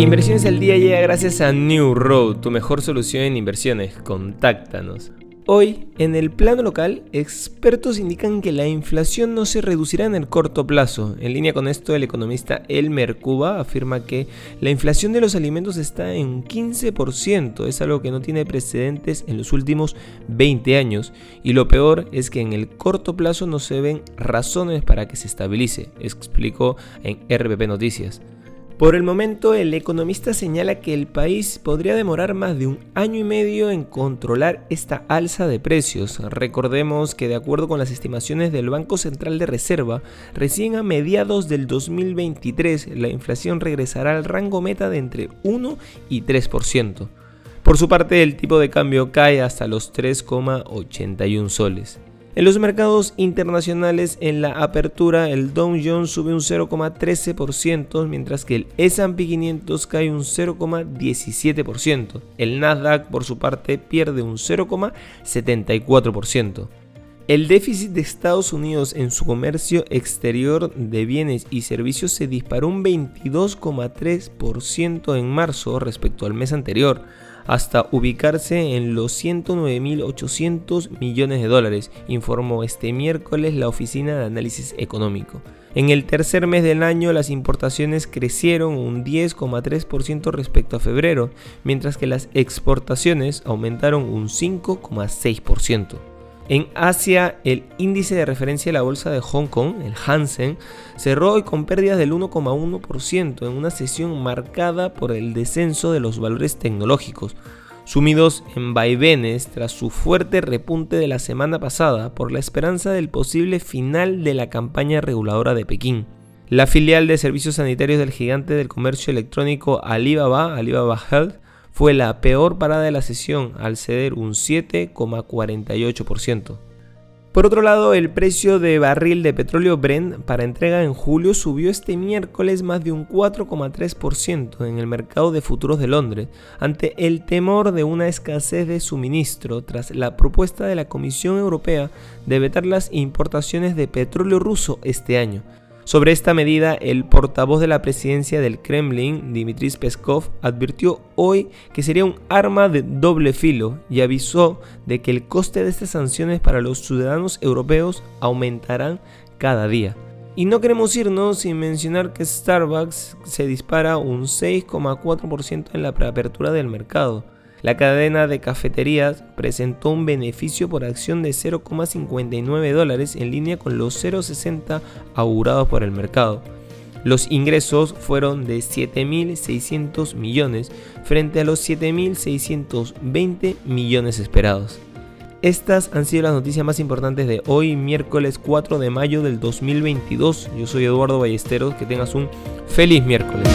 Inversiones al día llega gracias a New Road, tu mejor solución en inversiones. Contáctanos. Hoy, en el plano local, expertos indican que la inflación no se reducirá en el corto plazo. En línea con esto, el economista Elmer Cuba afirma que la inflación de los alimentos está en un 15%, es algo que no tiene precedentes en los últimos 20 años, y lo peor es que en el corto plazo no se ven razones para que se estabilice, explicó en RPP Noticias. Por el momento, el economista señala que el país podría demorar más de un año y medio en controlar esta alza de precios. Recordemos que de acuerdo con las estimaciones del Banco Central de Reserva, recién a mediados del 2023 la inflación regresará al rango meta de entre 1 y 3%. Por su parte, el tipo de cambio cae hasta los 3,81 soles. En los mercados internacionales, en la apertura, el Dow Jones sube un 0,13%, mientras que el S&P 500 cae un 0,17%. El Nasdaq, por su parte, pierde un 0,74%. El déficit de Estados Unidos en su comercio exterior de bienes y servicios se disparó un 22,3% en marzo respecto al mes anterior hasta ubicarse en los 109.800 millones de dólares, informó este miércoles la Oficina de Análisis Económico. En el tercer mes del año las importaciones crecieron un 10,3% respecto a febrero, mientras que las exportaciones aumentaron un 5,6%. En Asia, el índice de referencia de la bolsa de Hong Kong, el Hansen, cerró hoy con pérdidas del 1,1% en una sesión marcada por el descenso de los valores tecnológicos, sumidos en vaivenes tras su fuerte repunte de la semana pasada por la esperanza del posible final de la campaña reguladora de Pekín. La filial de servicios sanitarios del gigante del comercio electrónico Alibaba, Alibaba Health, fue la peor parada de la sesión al ceder un 7,48%. Por otro lado, el precio de barril de petróleo Brent para entrega en julio subió este miércoles más de un 4,3% en el mercado de futuros de Londres, ante el temor de una escasez de suministro tras la propuesta de la Comisión Europea de vetar las importaciones de petróleo ruso este año, sobre esta medida, el portavoz de la presidencia del Kremlin, Dmitry Peskov, advirtió hoy que sería un arma de doble filo y avisó de que el coste de estas sanciones para los ciudadanos europeos aumentarán cada día. Y no queremos irnos sin mencionar que Starbucks se dispara un 6,4% en la preapertura del mercado la cadena de cafeterías presentó un beneficio por acción de 0,59 dólares en línea con los 0,60 augurados por el mercado. Los ingresos fueron de 7.600 millones frente a los 7.620 millones esperados. Estas han sido las noticias más importantes de hoy, miércoles 4 de mayo del 2022. Yo soy Eduardo Ballesteros, que tengas un feliz miércoles.